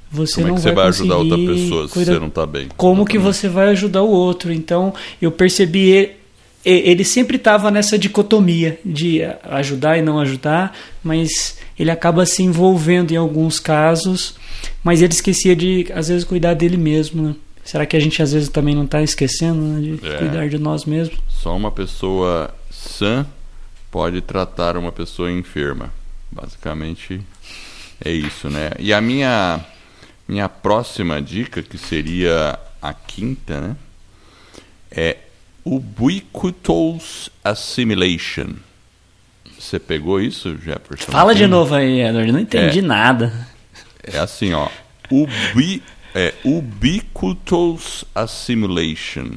você como não é que vai, você vai ajudar outra pessoa se você não está bem? Como que você vai ajudar o outro? Então, eu percebi ele sempre estava nessa dicotomia de ajudar e não ajudar, mas ele acaba se envolvendo em alguns casos, mas ele esquecia de, às vezes, cuidar dele mesmo. Né? Será que a gente, às vezes, também não está esquecendo né, de é. cuidar de nós mesmos? Só uma pessoa sã pode tratar uma pessoa enferma. Basicamente é isso, né? E a minha, minha próxima dica, que seria a quinta, né? É Ubiquitous Assimilation. Você pegou isso, Jefferson? Fala de novo aí, Edward. Não entendi é, nada. É assim, ó. Ubi, é, ubiquitous Assimilation.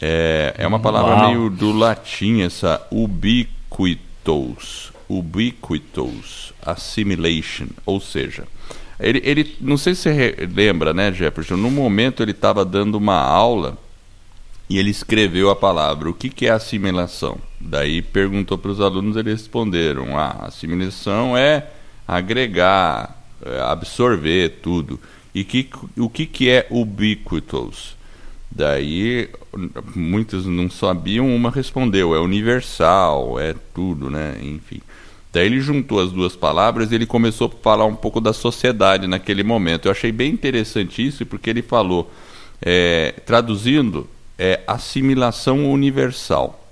É, é uma palavra Uau. meio do latim, essa ubiquitous. Ubiquitous Assimilation. Ou seja, ele, ele não sei se você lembra, né, Jefferson? No momento ele estava dando uma aula e ele escreveu a palavra. O que, que é assimilação? Daí perguntou para os alunos, eles responderam: ah, assimilação é agregar, é absorver tudo. E que, o que, que é ubiquitous? Daí muitos não sabiam, uma respondeu: é universal, é tudo, né? Enfim. Daí ele juntou as duas palavras e ele começou a falar um pouco da sociedade naquele momento. Eu achei bem interessante isso porque ele falou, é, traduzindo, é assimilação universal.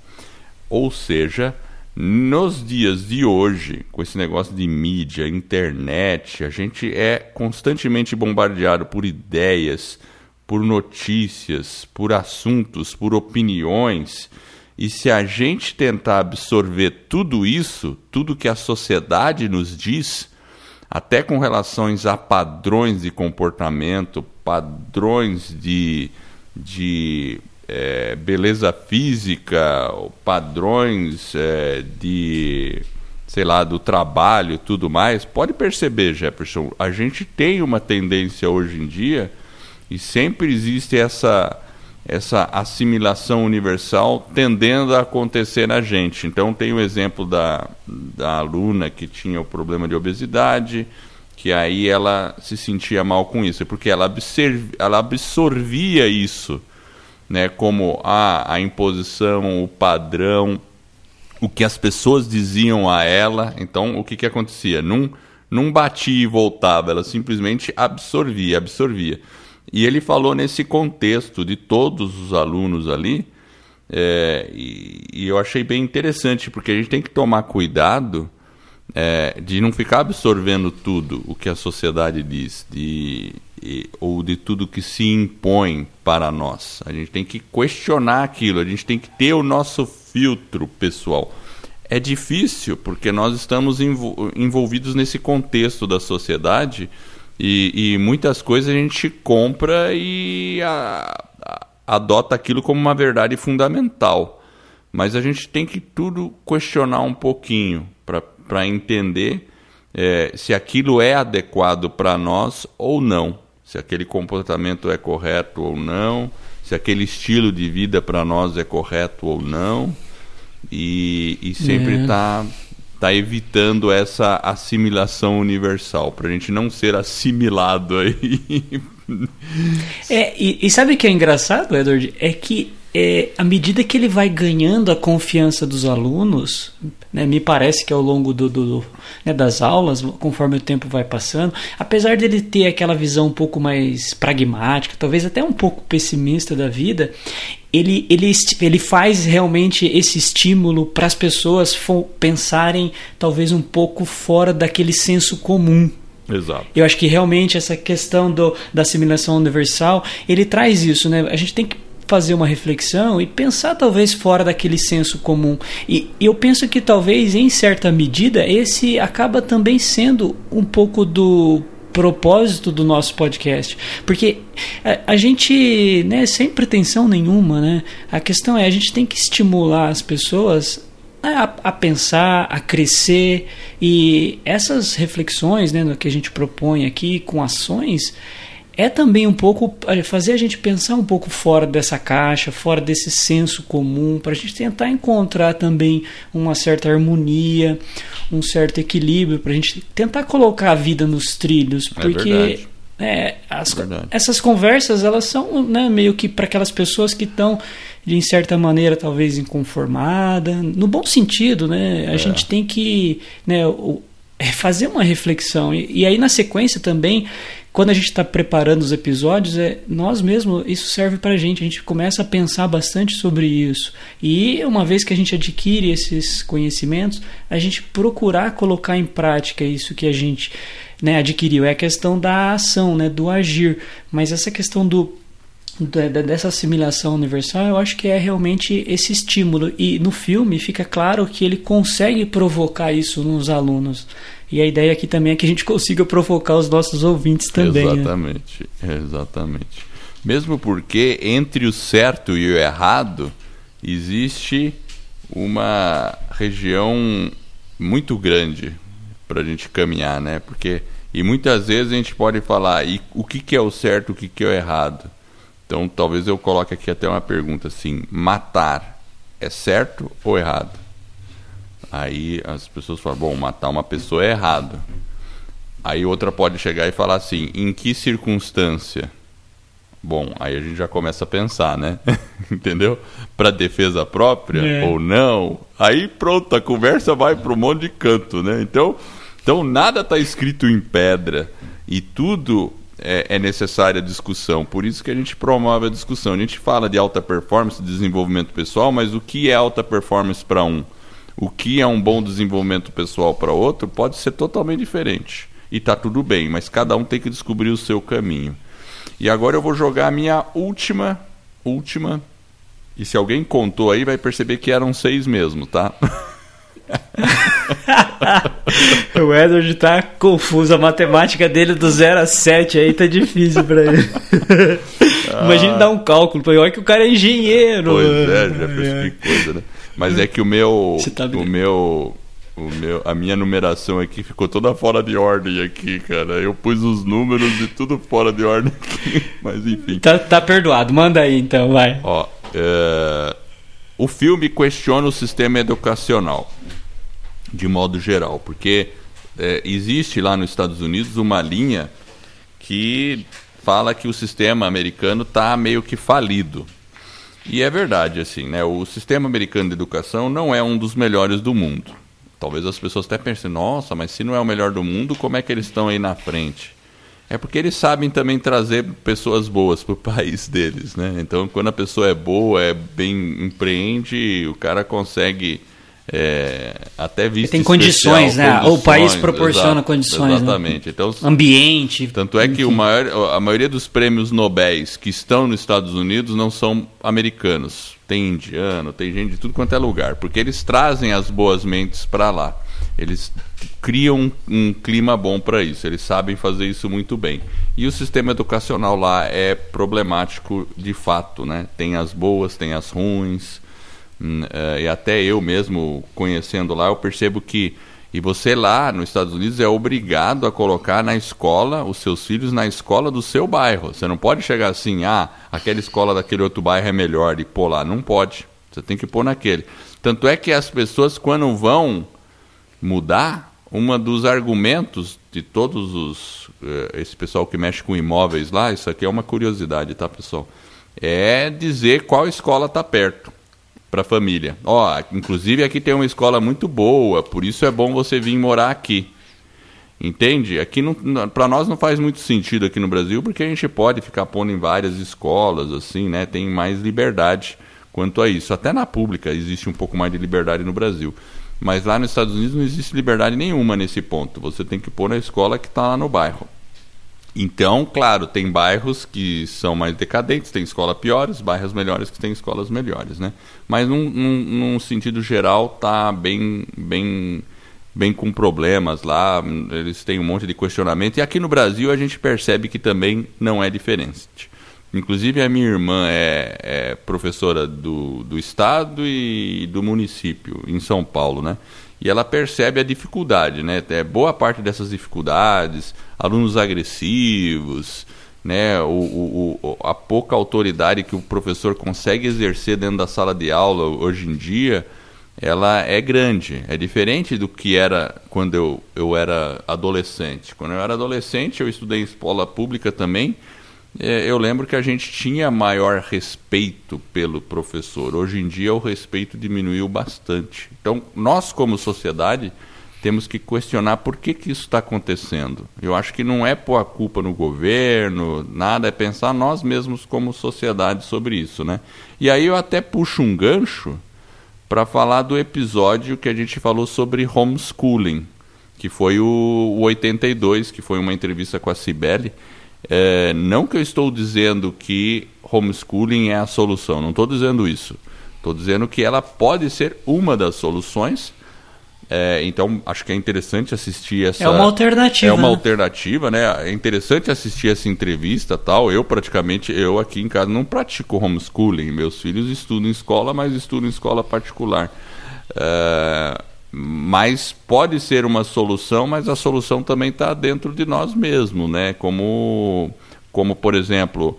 Ou seja, nos dias de hoje, com esse negócio de mídia, internet, a gente é constantemente bombardeado por ideias, por notícias, por assuntos, por opiniões. E se a gente tentar absorver tudo isso, tudo que a sociedade nos diz, até com relações a padrões de comportamento, padrões de, de é, beleza física, padrões é, de, sei lá, do trabalho e tudo mais, pode perceber, Jefferson, a gente tem uma tendência hoje em dia e sempre existe essa essa assimilação universal tendendo a acontecer na gente. Então tem o exemplo da, da aluna que tinha o problema de obesidade, que aí ela se sentia mal com isso, porque ela, absorvia, ela absorvia isso né, como a, a imposição, o padrão, o que as pessoas diziam a ela. Então, o que, que acontecia? Não, não batia e voltava, ela simplesmente absorvia, absorvia. E ele falou nesse contexto de todos os alunos ali, é, e, e, eu achei bem interessante, porque a gente tem que tomar cuidado é, de não ficar absorvendo tudo o que a sociedade diz, de ou de tudo que se impõe para nós. A gente tem que questionar aquilo, a gente tem que ter o nosso filtro pessoal. É difícil porque nós estamos envolvidos nesse contexto da sociedade e, e muitas coisas a gente compra e a, a, adota aquilo como uma verdade fundamental. Mas a gente tem que tudo questionar um pouquinho para entender é, se aquilo é adequado para nós ou não, se aquele comportamento é correto ou não, se aquele estilo de vida para nós é correto ou não, e, e sempre está é está evitando essa assimilação universal, para a gente não ser assimilado aí. É, e, e sabe o que é engraçado, Edward? É que é, à medida que ele vai ganhando a confiança dos alunos, né, me parece que ao longo do, do, do né, das aulas, conforme o tempo vai passando, apesar dele ter aquela visão um pouco mais pragmática, talvez até um pouco pessimista da vida, ele, ele, ele faz realmente esse estímulo para as pessoas pensarem talvez um pouco fora daquele senso comum. Exato. Eu acho que realmente essa questão do, da assimilação universal, ele traz isso, né? A gente tem que fazer uma reflexão e pensar talvez fora daquele senso comum. E, eu penso que talvez em certa medida esse acaba também sendo um pouco do propósito do nosso podcast, porque a, gente, né, sem pretensão nenhuma, né, a questão é a gente tem que estimular as pessoas a, a pensar, a crescer e essas reflexões, né, no que a gente propõe aqui com ações, é também um pouco é, fazer a gente pensar um pouco fora dessa caixa, fora desse senso comum, para a gente tentar encontrar também uma certa harmonia, um certo equilíbrio, para a gente tentar colocar a vida nos trilhos, é porque é, as, é essas conversas elas são né, meio que para aquelas pessoas que estão de certa maneira talvez inconformada, no bom sentido, né? A é. gente tem que né, fazer uma reflexão e, e aí na sequência também quando a gente está preparando os episódios, é nós mesmos, isso serve para a gente. A gente começa a pensar bastante sobre isso. E uma vez que a gente adquire esses conhecimentos, a gente procurar colocar em prática isso que a gente né, adquiriu. É a questão da ação, né, do agir. Mas essa questão do dessa assimilação universal, eu acho que é realmente esse estímulo. E no filme fica claro que ele consegue provocar isso nos alunos. E a ideia aqui também é que a gente consiga provocar os nossos ouvintes também. Né? Exatamente, né? exatamente. Mesmo porque entre o certo e o errado existe uma região muito grande para a gente caminhar, né? Porque e muitas vezes a gente pode falar e o que, que é o certo, o que, que é o errado. Então talvez eu coloque aqui até uma pergunta assim: matar é certo ou errado? Aí as pessoas falam, bom, matar uma pessoa é errado. Aí outra pode chegar e falar assim, em que circunstância? Bom, aí a gente já começa a pensar, né? Entendeu? Para defesa própria é. ou não? Aí pronto, a conversa vai para um monte de canto, né? Então, então nada está escrito em pedra e tudo é, é necessária discussão. Por isso que a gente promove a discussão. A gente fala de alta performance, desenvolvimento pessoal, mas o que é alta performance para um? o que é um bom desenvolvimento pessoal para outro pode ser totalmente diferente. E está tudo bem, mas cada um tem que descobrir o seu caminho. E agora eu vou jogar a minha última, última. E se alguém contou aí, vai perceber que eram seis mesmo, tá? o Edward tá confuso. A matemática dele do 0 a 7 aí tá difícil pra ele. Ah. Imagina dar um cálculo. Olha que o cara é engenheiro. Pois é, já fez é. que coisa, né? Mas é que o meu. Tá o meu. O meu, a minha numeração aqui ficou toda fora de ordem aqui, cara. Eu pus os números e tudo fora de ordem aqui. Mas enfim. Tá, tá perdoado. Manda aí então, vai. Ó, é... O filme questiona o sistema educacional, de modo geral, porque é, existe lá nos Estados Unidos uma linha que fala que o sistema americano está meio que falido. E é verdade, assim, né? O sistema americano de educação não é um dos melhores do mundo. Talvez as pessoas até pensem, nossa, mas se não é o melhor do mundo, como é que eles estão aí na frente? É porque eles sabem também trazer pessoas boas para o país deles, né? Então, quando a pessoa é boa, é bem empreende, o cara consegue é, até visto tem condições, né? Condições, o país proporciona exato, condições. Né? Exatamente. Né? Então, Ambiente. Tanto é que o maior, a maioria dos prêmios Nobel que estão nos Estados Unidos não são americanos. Tem indiano, tem gente de tudo quanto é lugar, porque eles trazem as boas mentes para lá. Eles criam um, um clima bom para isso, eles sabem fazer isso muito bem. E o sistema educacional lá é problemático de fato, né? Tem as boas, tem as ruins e até eu mesmo conhecendo lá, eu percebo que e você lá nos Estados Unidos é obrigado a colocar na escola os seus filhos na escola do seu bairro. Você não pode chegar assim, ah, aquela escola daquele outro bairro é melhor e pôr lá. Não pode. Você tem que pôr naquele. Tanto é que as pessoas, quando vão mudar, um dos argumentos de todos os. Eh, esse pessoal que mexe com imóveis lá, isso aqui é uma curiosidade, tá, pessoal? É dizer qual escola está perto para a família. Ó, inclusive aqui tem uma escola muito boa, por isso é bom você vir morar aqui. Entende? Aqui para nós não faz muito sentido aqui no Brasil, porque a gente pode ficar pondo em várias escolas assim, né? Tem mais liberdade quanto a isso. Até na pública existe um pouco mais de liberdade no Brasil. Mas lá nos Estados Unidos não existe liberdade nenhuma nesse ponto. Você tem que pôr na escola que está lá no bairro. Então, claro, tem bairros que são mais decadentes, tem escolas piores, bairros melhores que têm escolas melhores, né? Mas num, num, num, sentido geral tá bem, bem, bem com problemas lá, eles têm um monte de questionamento e aqui no Brasil a gente percebe que também não é diferente. Inclusive a minha irmã é, é professora do, do estado e do município em São Paulo, né? E ela percebe a dificuldade, né? É, boa parte dessas dificuldades, alunos agressivos, né? O, o, o, a pouca autoridade que o professor consegue exercer dentro da sala de aula hoje em dia, ela é grande. É diferente do que era quando eu, eu era adolescente. Quando eu era adolescente, eu estudei em escola pública também eu lembro que a gente tinha maior respeito pelo professor. Hoje em dia o respeito diminuiu bastante. Então, nós como sociedade temos que questionar por que, que isso está acontecendo. Eu acho que não é pôr a culpa no governo, nada, é pensar nós mesmos como sociedade sobre isso, né? E aí eu até puxo um gancho para falar do episódio que a gente falou sobre homeschooling, que foi o, o 82, que foi uma entrevista com a Cibele, é, não que eu estou dizendo que homeschooling é a solução, não estou dizendo isso. Estou dizendo que ela pode ser uma das soluções. É, então, acho que é interessante assistir essa. É uma alternativa. É uma né? alternativa, né? É interessante assistir essa entrevista tal. Eu, praticamente, eu aqui em casa não pratico homeschooling. Meus filhos estudam em escola, mas estudam em escola particular. É, mas pode ser uma solução, mas a solução também está dentro de nós mesmos, né? Como, como por exemplo,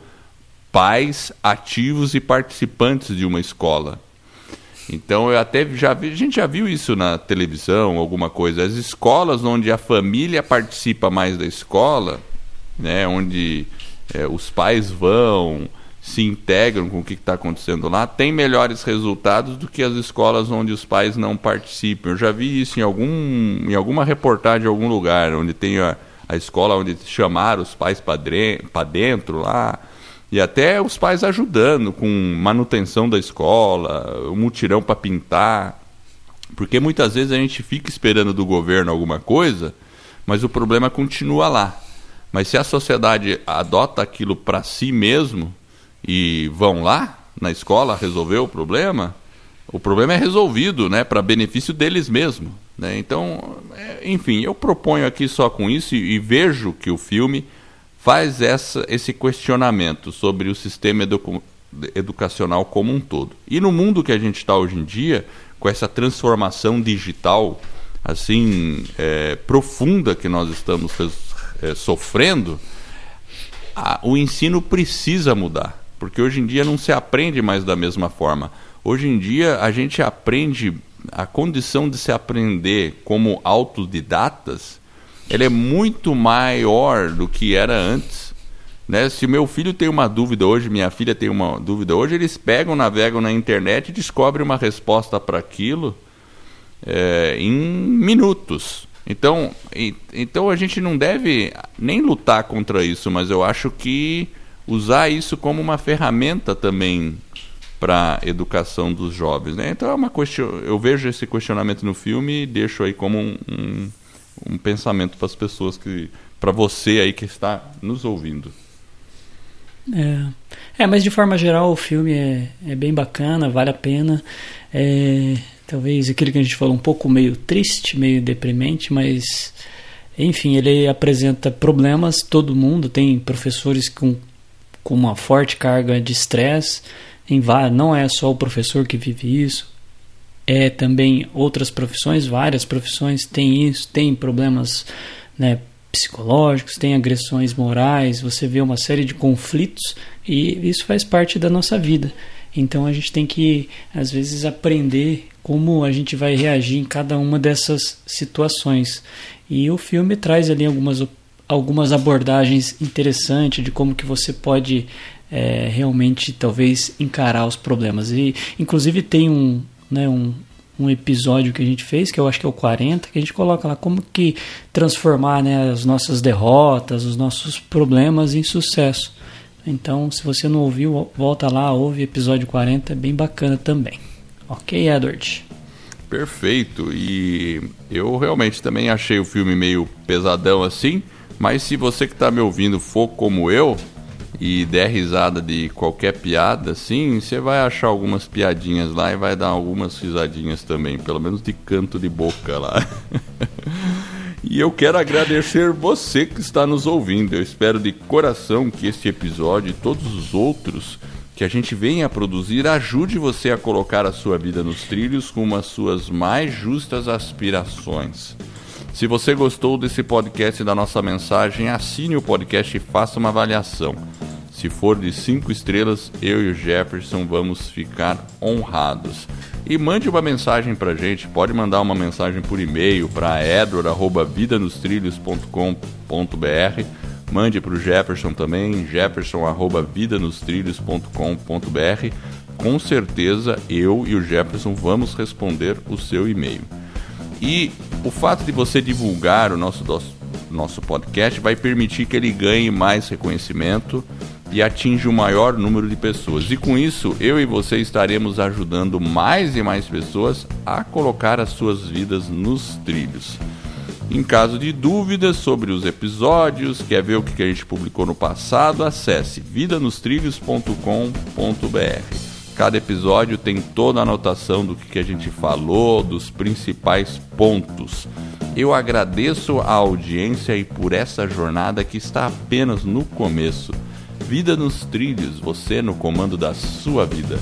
pais ativos e participantes de uma escola. Então eu até já vi, a gente já viu isso na televisão, alguma coisa. As escolas onde a família participa mais da escola, né? Onde é, os pais vão, se integram com o que está acontecendo lá, tem melhores resultados do que as escolas onde os pais não participam. Eu já vi isso em, algum, em alguma reportagem em algum lugar, onde tem a, a escola onde chamaram os pais para dentro lá, e até os pais ajudando com manutenção da escola, o mutirão para pintar. Porque muitas vezes a gente fica esperando do governo alguma coisa, mas o problema continua lá. Mas se a sociedade adota aquilo para si mesmo, e vão lá na escola resolver o problema, o problema é resolvido, né, para benefício deles mesmos. Né? Então, é, enfim, eu proponho aqui só com isso e, e, vejo que o filme faz essa, esse questionamento sobre o sistema edu educacional como um todo. E no mundo que a gente está hoje em dia, com essa transformação digital assim é, profunda que nós estamos é, sofrendo, a, o ensino precisa mudar porque hoje em dia não se aprende mais da mesma forma. Hoje em dia a gente aprende a condição de se aprender como autodidatas, ela é muito maior do que era antes. Né? Se meu filho tem uma dúvida hoje, minha filha tem uma dúvida hoje, eles pegam, navegam na internet e descobrem uma resposta para aquilo é, em minutos. Então, e, então a gente não deve nem lutar contra isso, mas eu acho que usar isso como uma ferramenta também para educação dos jovens. Né? Então é uma question... eu vejo esse questionamento no filme e deixo aí como um, um, um pensamento para as pessoas que, para você aí que está nos ouvindo. É. é, mas de forma geral o filme é, é bem bacana, vale a pena. É, talvez aquilo que a gente falou um pouco meio triste, meio deprimente, mas enfim, ele apresenta problemas. Todo mundo tem professores com, com uma forte carga de estresse. Não é só o professor que vive isso, é também outras profissões, várias profissões têm isso, tem problemas né, psicológicos, tem agressões morais, você vê uma série de conflitos e isso faz parte da nossa vida. Então a gente tem que, às vezes, aprender como a gente vai reagir em cada uma dessas situações. E o filme traz ali algumas, algumas abordagens interessantes de como que você pode é, realmente, talvez, encarar os problemas. E, inclusive, tem um, né, um, um episódio que a gente fez, que eu acho que é o 40, que a gente coloca lá como que transformar né, as nossas derrotas, os nossos problemas em sucesso. Então, se você não ouviu, volta lá, ouve episódio 40, é bem bacana também. Ok, Edward? Perfeito. E eu realmente também achei o filme meio pesadão assim, mas se você que está me ouvindo for como eu, e der risada de qualquer piada, assim, você vai achar algumas piadinhas lá e vai dar algumas risadinhas também, pelo menos de canto de boca lá. e eu quero agradecer você que está nos ouvindo. Eu espero de coração que este episódio e todos os outros que a gente venha a produzir ajude você a colocar a sua vida nos trilhos com as suas mais justas aspirações. Se você gostou desse podcast e da nossa mensagem, assine o podcast e faça uma avaliação. Se for de cinco estrelas, eu e o Jefferson vamos ficar honrados. E mande uma mensagem pra gente, pode mandar uma mensagem por e-mail para edward@vidanostrilhos.com.br. Mande para o Jefferson também, jefferson@vidanostrilhos.com.br. Com certeza eu e o Jefferson vamos responder o seu e-mail. E o fato de você divulgar o nosso, nosso podcast vai permitir que ele ganhe mais reconhecimento e atinja o maior número de pessoas. E com isso, eu e você estaremos ajudando mais e mais pessoas a colocar as suas vidas nos trilhos. Em caso de dúvidas sobre os episódios, quer ver o que a gente publicou no passado, acesse vidanostrilhos.com.br. Cada episódio tem toda a anotação do que a gente falou, dos principais pontos. Eu agradeço a audiência e por essa jornada que está apenas no começo. Vida nos trilhos, você no comando da sua vida.